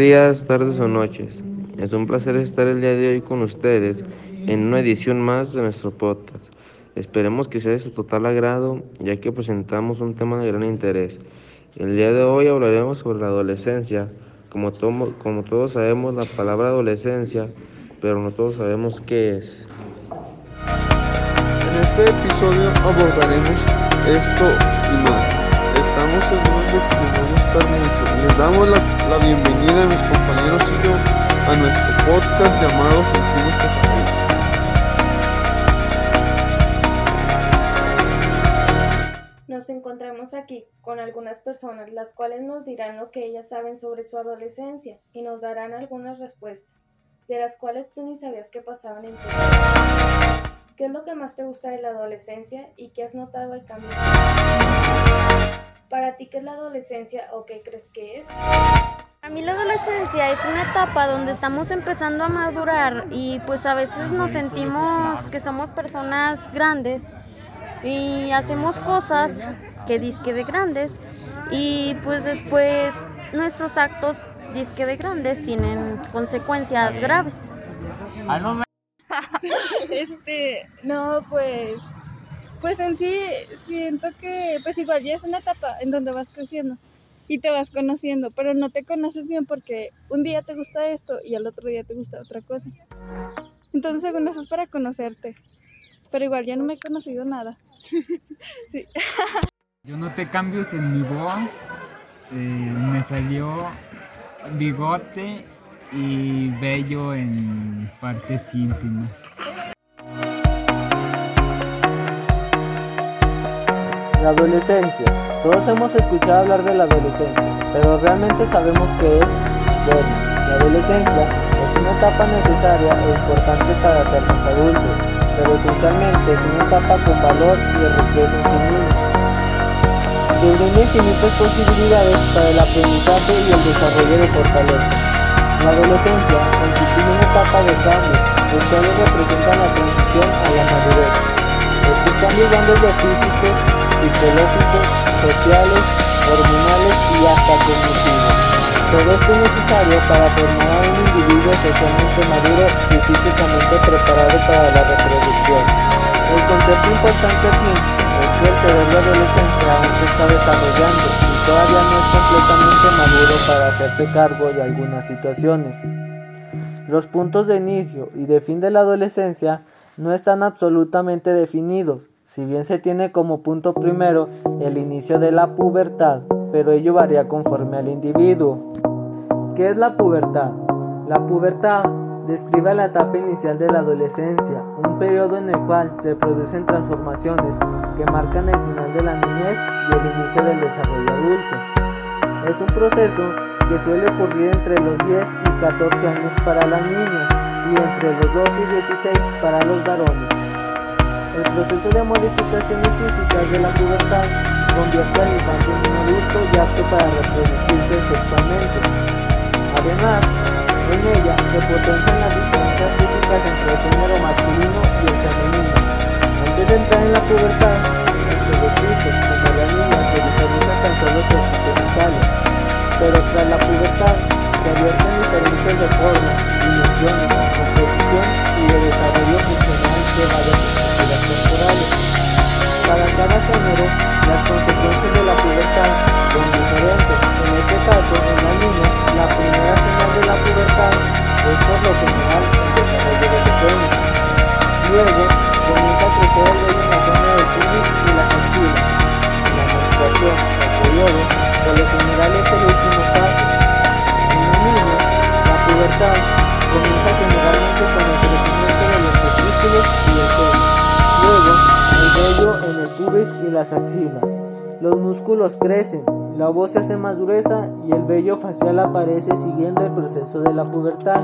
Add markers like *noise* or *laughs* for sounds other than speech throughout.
días, tardes o noches. Es un placer estar el día de hoy con ustedes en una edición más de nuestro podcast. Esperemos que sea de su total agrado, ya que presentamos un tema de gran interés. El día de hoy hablaremos sobre la adolescencia. Como, como todos sabemos la palabra adolescencia, pero no todos sabemos qué es. En este episodio abordaremos esto y más. Estamos seguros de que damos la, la bienvenida a mis compañeros y yo a nuestro podcast llamado Sentimos Nos encontramos aquí con algunas personas las cuales nos dirán lo que ellas saben sobre su adolescencia y nos darán algunas respuestas, de las cuales tú ni sabías que pasaban en tu vida. ¿Qué es lo que más te gusta de la adolescencia y qué has notado de cambios? Para ti, ¿qué es la adolescencia o qué crees que es? Para mí la adolescencia es una etapa donde estamos empezando a madurar y pues a veces nos sentimos que somos personas grandes y hacemos cosas que disque de grandes y pues después nuestros actos disque de grandes tienen consecuencias graves. *laughs* este, no, pues, pues en sí siento que pues igual ya es una etapa en donde vas creciendo y te vas conociendo, pero no te conoces bien porque un día te gusta esto y al otro día te gusta otra cosa. Entonces según eso es para conocerte, pero igual ya no me he conocido nada. *laughs* sí. Yo noté cambios en mi voz, eh, me salió bigote y vello en partes íntimas. La adolescencia. Todos hemos escuchado hablar de la adolescencia, pero realmente sabemos qué es. Bueno, la adolescencia es una etapa necesaria e importante para sernos adultos pero esencialmente es una etapa con valor y riqueza infinita, que brinda infinitas posibilidades para el aprendizaje y el desarrollo de fortaleza. La adolescencia constituye una etapa de cambio, los cuales representan la transición a la madurez. Estos cambios van desde físicos, psicológicos, sociales, hormonales y hasta cognitivos. Todo esto es necesario para formar a un individuo socialmente maduro y físicamente preparado para la reproducción. El concepto importante aquí es que el cerebro adolescente aún se está desarrollando y todavía no es completamente maduro para hacerse cargo de algunas situaciones. Los puntos de inicio y de fin de la adolescencia no están absolutamente definidos, si bien se tiene como punto primero el inicio de la pubertad, pero ello varía conforme al individuo. ¿Qué es la pubertad? La pubertad describe la etapa inicial de la adolescencia, un periodo en el cual se producen transformaciones que marcan el final de la niñez y el inicio del desarrollo adulto. Es un proceso que suele ocurrir entre los 10 y 14 años para las niñas y entre los 12 y 16 para los varones. El proceso de modificaciones físicas de la pubertad convierte al infante en un adulto y apto para reproducirse sexualmente. Además, en ella se potencian las diferencias físicas entre el género masculino y el femenino. Antes de entrar en la pubertad, entre los chicos como las niñas se diferencian tan solo sus genitales, pero tras la pubertad se advierten diferencias de forma, dimensiones, composición y de desarrollo funcional de varias estructuras corporales. Para cada género, las consecuencias y las axilas. Los músculos crecen, la voz se hace más gruesa y el vello facial aparece siguiendo el proceso de la pubertad.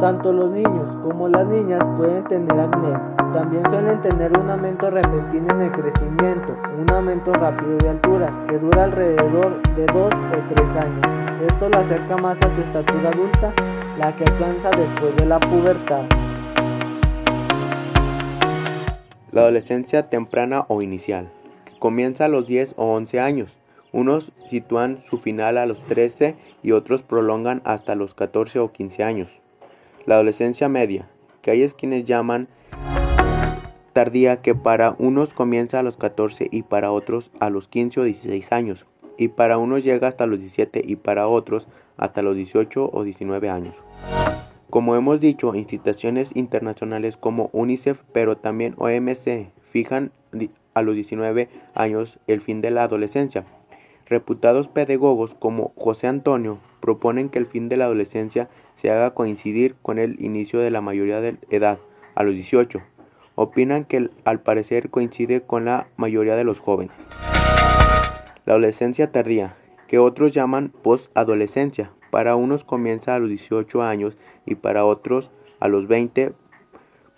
Tanto los niños como las niñas pueden tener acné. También suelen tener un aumento repentino en el crecimiento, un aumento rápido de altura, que dura alrededor de 2 o 3 años. Esto lo acerca más a su estatura adulta, la que alcanza después de la pubertad. La adolescencia temprana o inicial, que comienza a los 10 o 11 años, Unos sitúan su final a los 13 y otros prolongan hasta los 14 o 15 años. La adolescencia media, que hay quienes llaman tardía, que para unos comienza a los 14 y para otros a los 15 o 16 años, y para unos llega hasta los 17 y para otros hasta los 18 o 19 años. Como hemos dicho, instituciones internacionales como UNICEF, pero también OMC, fijan a los 19 años el fin de la adolescencia. Reputados pedagogos como José Antonio proponen que el fin de la adolescencia se haga coincidir con el inicio de la mayoría de edad, a los 18. Opinan que al parecer coincide con la mayoría de los jóvenes. La adolescencia tardía, que otros llaman post-adolescencia, para unos comienza a los 18 años y para otros a los 20,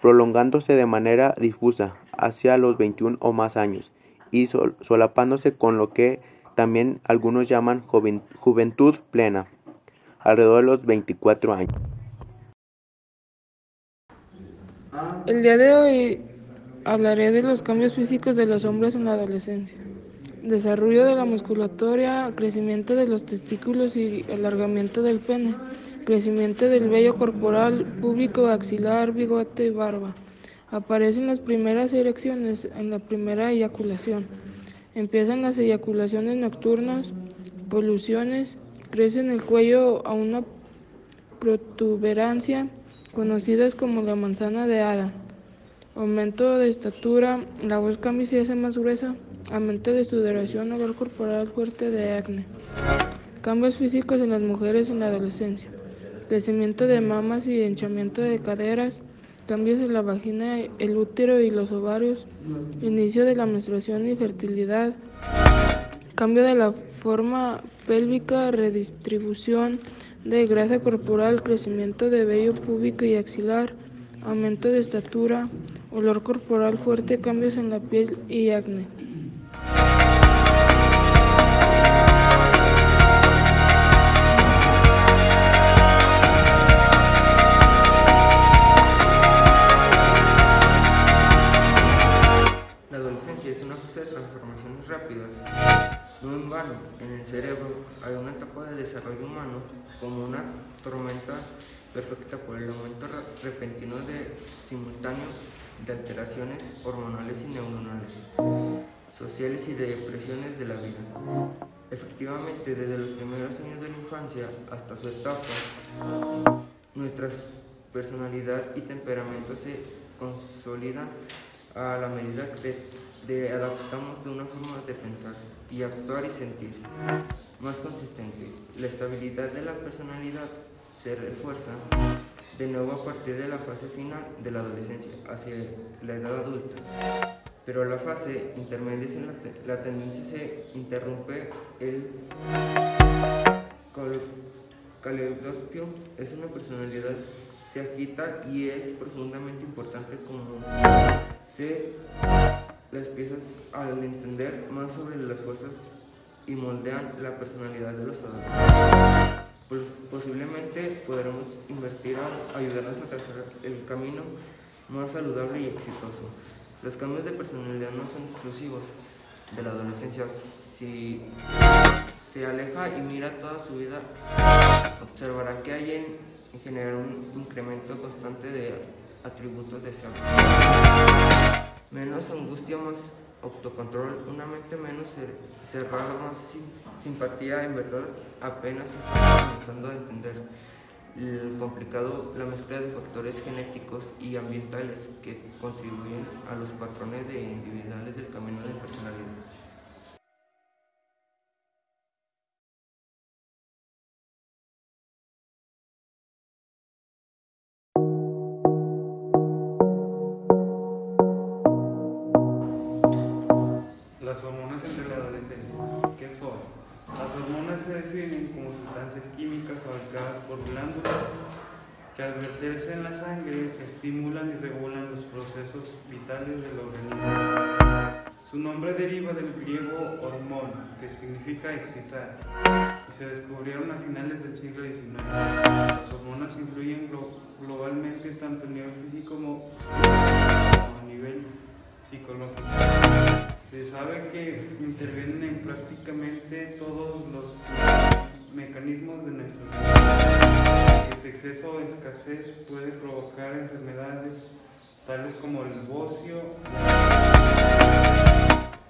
prolongándose de manera difusa hacia los 21 o más años y solapándose con lo que también algunos llaman juventud plena, alrededor de los 24 años. El día de hoy hablaré de los cambios físicos de los hombres en la adolescencia. Desarrollo de la musculatura, crecimiento de los testículos y alargamiento del pene, crecimiento del vello corporal, público, axilar, bigote y barba. Aparecen las primeras erecciones en la primera eyaculación. Empiezan las eyaculaciones nocturnas, poluciones, crece en el cuello a una protuberancia conocidas como la manzana de Adán. Aumento de estatura, la voz cambia y se hace más gruesa. Aumento de sudoración, olor corporal fuerte de acné. Cambios físicos en las mujeres en la adolescencia. Crecimiento de mamas y hinchamiento de caderas. Cambios en la vagina, el útero y los ovarios. Inicio de la menstruación y fertilidad. Cambio de la forma pélvica, redistribución de grasa corporal, crecimiento de vello púbico y axilar, aumento de estatura, olor corporal fuerte, cambios en la piel y acné. Es una fase de transformaciones rápidas. No en vano, en el cerebro hay una etapa de desarrollo humano como una tormenta perfecta por el aumento repentino de simultáneo de alteraciones hormonales y neuronales, sociales y de depresiones de la vida. Efectivamente, desde los primeros años de la infancia hasta su etapa, nuestra personalidad y temperamento se consolidan a la medida que de adaptamos de una forma de pensar y actuar y sentir más consistente. La estabilidad de la personalidad se refuerza de nuevo a partir de la fase final de la adolescencia hacia la edad adulta. Pero la fase intermedia la, la tendencia se interrumpe el caleidoscopio es una personalidad se agita y es profundamente importante como se las piezas al entender más sobre las fuerzas y moldean la personalidad de los adolescentes. Pues, posiblemente podremos invertir a ayudarles a trazar el camino más saludable y exitoso. Los cambios de personalidad no son exclusivos de la adolescencia. Si se aleja y mira toda su vida, observará que hay en, general un incremento constante de atributos deseables. Menos angustia, más autocontrol, una mente menos cerrada, más simpatía, en verdad apenas estamos comenzando a entender el complicado, la mezcla de factores genéticos y ambientales que contribuyen a los patrones de individuales del camino de personalidad. Las hormonas se definen como sustancias químicas fabricadas por glándulas que al verterse en la sangre estimulan y regulan los procesos vitales del organismo. Su nombre deriva del griego hormón, que significa excitar, y se descubrieron a finales del siglo XIX. Las hormonas influyen globalmente tanto a nivel físico como a nivel psicológico. Se sabe que intervienen en prácticamente todos los mecanismos de nuestra vida. Ese exceso o escasez puede provocar enfermedades tales como el bocio.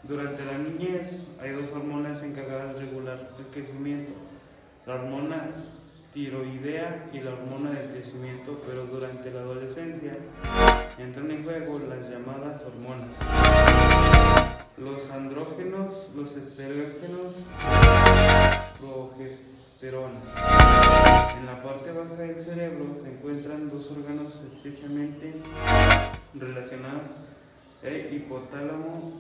Durante la niñez hay dos hormonas encargadas de regular el crecimiento, la hormona tiroidea y la hormona del crecimiento, pero durante la adolescencia entran en juego las llamadas hormonas. Los andrógenos, los esterógenos, progesterona. En la parte baja del cerebro se encuentran dos órganos estrechamente relacionados, el hipotálamo,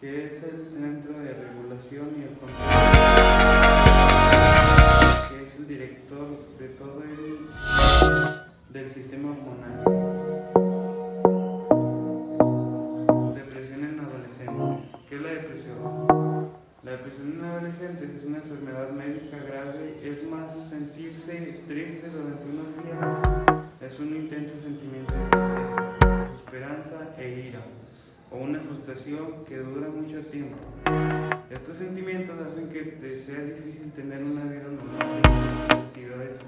que es el centro de regulación y el control, que es el director de todo el del sistema hormonal. Que dura mucho tiempo. Estos sentimientos hacen que te sea difícil tener una vida normal y actividades.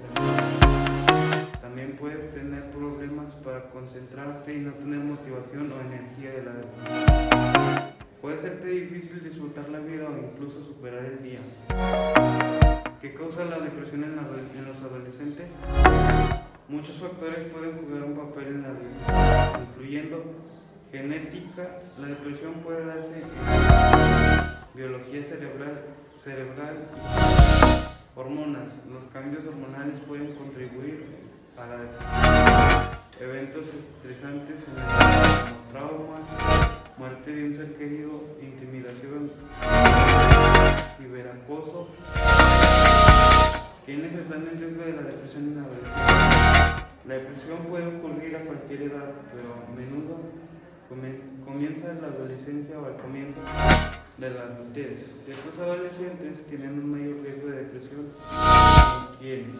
También puedes tener problemas para concentrarte y no tener motivación o energía de la deseo. Puede serte difícil disfrutar la vida o incluso superar el día. ¿Qué causa la depresión en, los adolescentes? Muchos factores pueden jugar un papel en la depresión, incluyendo genética. La depresión puede darse biología cerebral, cerebral hormonas. Los cambios hormonales pueden contribuir a la depresión. Eventos estresantes en vida, como traumas, muerte de un ser querido, intimidación, ciberacoso. ¿Quiénes están en riesgo de la depresión en la adolescencia? La depresión puede ocurrir a cualquier edad, pero a menudo comienza en la adolescencia o al comienzo de la adultez. Ciertos adolescentes tienen un mayor riesgo de depresión. ¿Quiénes?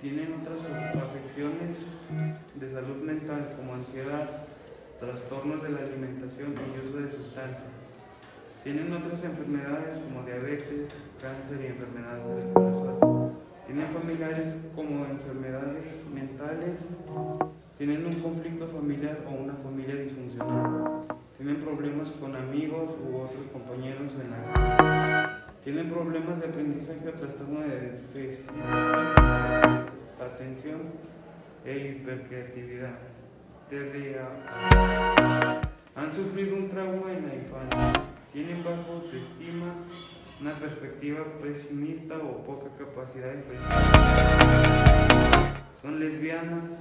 Tienen otras afecciones de salud mental como ansiedad, trastornos de la alimentación y uso de sustancias. Tienen otras enfermedades como diabetes, cáncer y enfermedades del corazón. Tienen familiares como enfermedades mentales. Tienen un conflicto familiar o una familia disfuncional. Tienen problemas con amigos u otros compañeros en la escuela. Tienen problemas de aprendizaje o trastorno de déficit, atención e hipercreatividad. TDAH. Han sufrido un trauma en la infancia. Tienen baja autoestima, una perspectiva pesimista o poca capacidad de felicidad. Son lesbianas,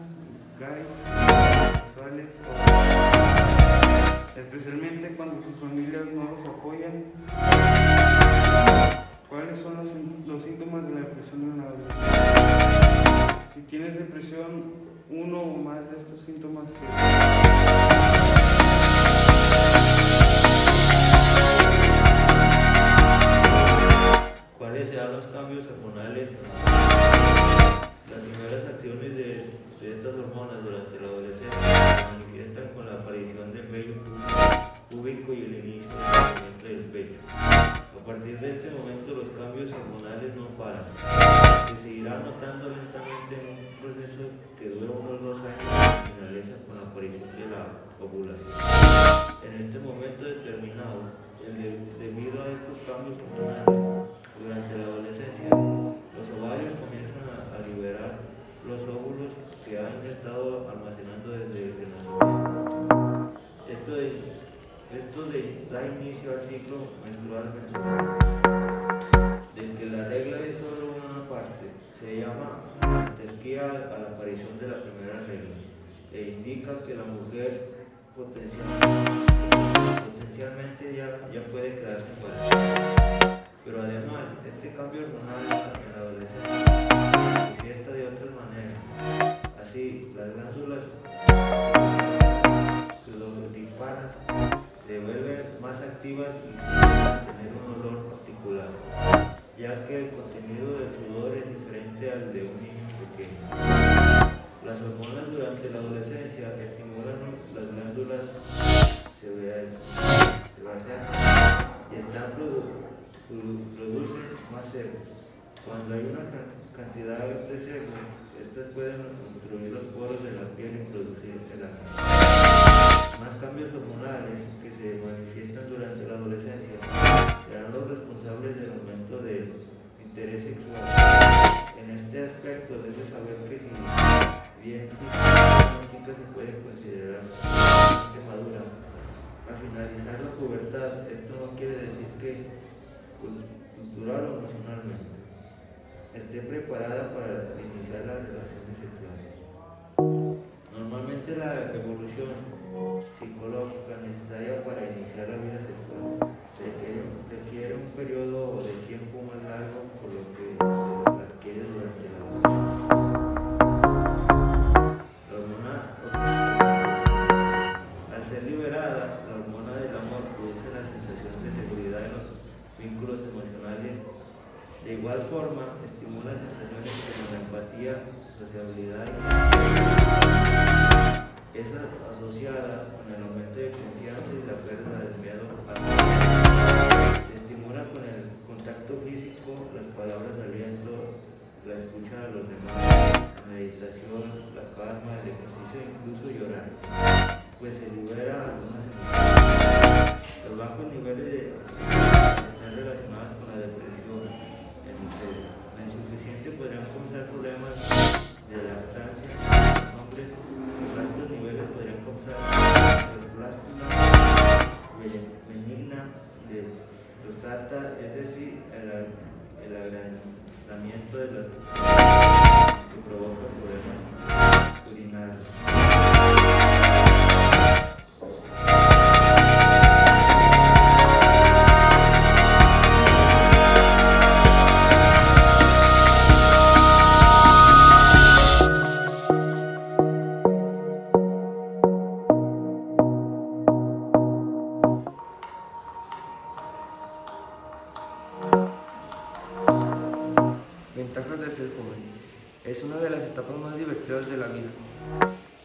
especialmente cuando sus familias no los apoyan. ¿Cuáles son los, los síntomas de la depresión en la adolescencia? Si tienes depresión, uno o más de estos síntomas se ¿Cuáles serán los cambios hormonales? A la aparición de la primera regla e indica que la mujer potencialmente, ya puede quedarse embarazada. Pero además, este cambio hormonal en la adolescencia se manifiesta de otras maneras. Así, las glándulas sudoríparas se vuelven más activas y suelen tener un olor particular, ya que el contenido del sudor es diferente al de un niño Las hormonas durante la adolescencia estimulan las glándulas sebáceas y están produ- produ- producen más sebo. Cuando hay una ca- cantidad de sebo, estas pueden obstruir los poros de la piel y producir el. Más cambios hormonales que se manifiestan durante la adolescencia serán los responsables del aumento del interés sexual. En este aspecto debes saber que si bien música se puede considerar bastante madura, al finalizar la pubertad esto no quiere decir que cul- cultural o emocionalmente esté preparada para iniciar las relaciones sexuales. Normalmente la evolución psicológica necesaria para iniciar la vida sexual etapas más divertidas de la vida.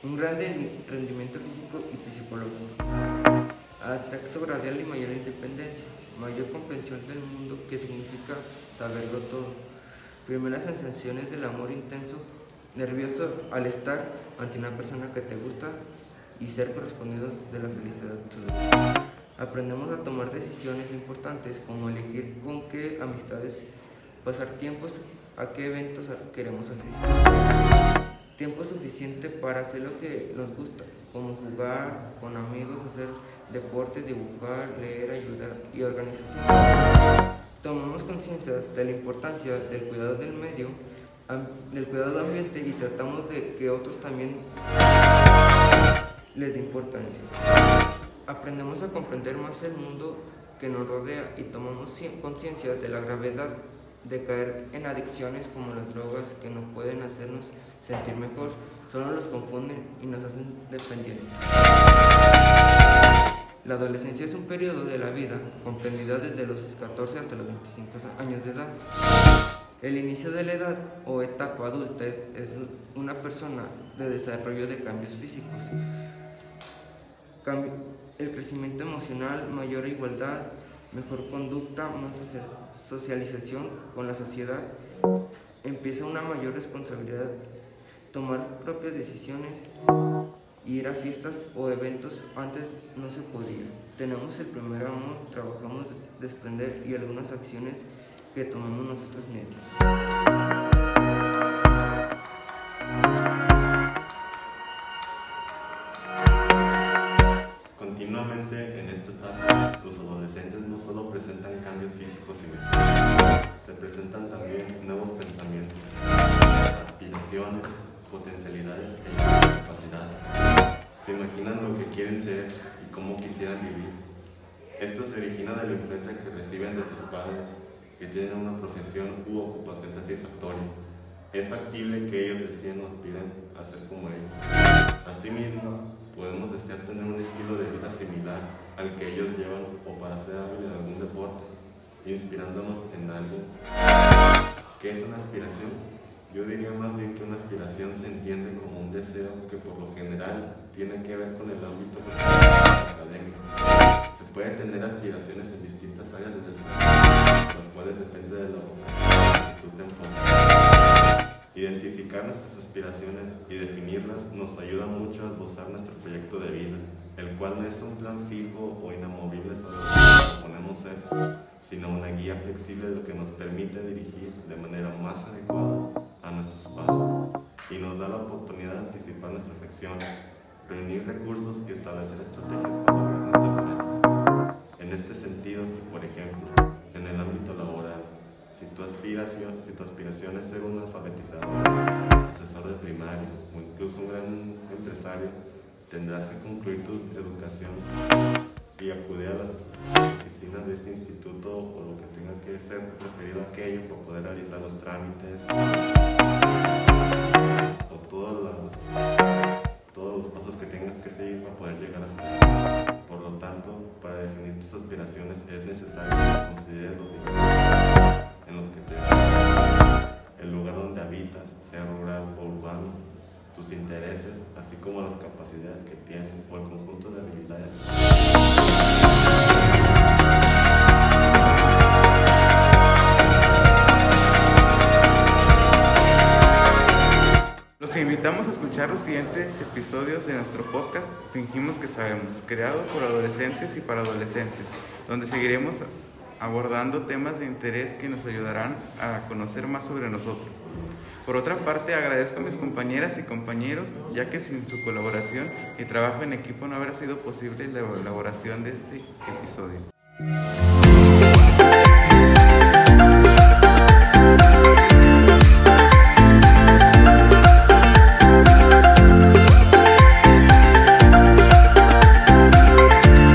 Un gran rendimiento físico y psicológico. Acceso gradual y mayor independencia. Mayor comprensión del mundo que significa saberlo todo. Primeras sensaciones del amor intenso. Nervioso al estar ante una persona que te gusta y ser correspondidos de la felicidad absoluta. Aprendemos a tomar decisiones importantes como elegir con qué amistades pasar tiempos, a qué eventos queremos asistir. Tiempo suficiente para hacer lo que nos gusta, como jugar con amigos, hacer deportes, dibujar, leer, ayudar y organización. Tomamos conciencia de la importancia del cuidado del medio, del cuidado del ambiente y tratamos de que otros también les dé importancia. Aprendemos a comprender más el mundo que nos rodea y tomamos cien- conciencia de la gravedad de caer en adicciones como las drogas que no pueden hacernos sentir mejor, solo nos confunden y nos hacen dependientes. La adolescencia es un periodo de la vida comprendido desde los 14 hasta los 25 años de edad. El inicio de la edad o etapa adulta es, una persona de desarrollo de cambios físicos. El crecimiento emocional, mayor igualdad, mejor conducta, más socia- socialización con la sociedad, empieza una mayor responsabilidad, tomar propias decisiones, ir a fiestas o eventos antes no se podía. Tenemos el primer amor, trabajamos desprender y algunas acciones que tomamos nosotros mismos. Continuamente en esta etapa, los adolescentes no solo presentan cambios físicos y mentales, se presentan también nuevos pensamientos, aspiraciones, potencialidades e capacidades. Se imaginan lo que quieren ser y cómo quisieran vivir. Esto se origina de la influencia que reciben de sus padres, que tienen una profesión u ocupación satisfactoria. Es factible que ellos deciden o aspiren a ser como ellos. Asimismo, podemos desear tener un estilo de vida similar al que ellos llevan o para ser hábil en algún deporte, inspirándonos en algo. ¿Qué es una aspiración? Yo diría más bien que una aspiración se entiende como un deseo que por lo general tiene que ver con el ámbito académico. Se puede tener aspiraciones en distintas áreas del desarrollo, las cuales depende de la que tú te enfocas. Identificar nuestras aspiraciones y definirlas nos ayuda mucho a esbozar nuestro proyecto de vida, el cual no es un plan fijo o inamovible sobre lo que proponemos ser, sino una guía flexible de lo que nos permite dirigir de manera más adecuada a nuestros pasos y nos da la oportunidad de anticipar nuestras acciones, reunir recursos y establecer estrategias para lograr nuestros retos. En este sentido, si por ejemplo, en el ámbito laboral, si tu, aspiración, si tu aspiración es ser un alfabetizador, asesor de primaria o incluso un gran empresario, tendrás que concluir tu educación y acudir a las oficinas de este instituto o lo que tenga que ser referido a aquello para poder realizar los trámites o todos los, todos los pasos que tengas que seguir para poder llegar hasta ahí. Por lo tanto, para definir tus aspiraciones es necesario que consideres los diferentes en los que te el lugar donde habitas, sea rural o urbano, tus intereses, así como las capacidades que tienes o el conjunto de habilidades. Los invitamos a escuchar los siguientes episodios de nuestro podcast Fingimos que sabemos, creado por adolescentes y para adolescentes, donde seguiremos abordando temas de interés que nos ayudarán a conocer más sobre nosotros. Por otra parte, agradezco a mis compañeras y compañeros, ya que sin su colaboración y trabajo en equipo no habría sido posible la elaboración de este episodio.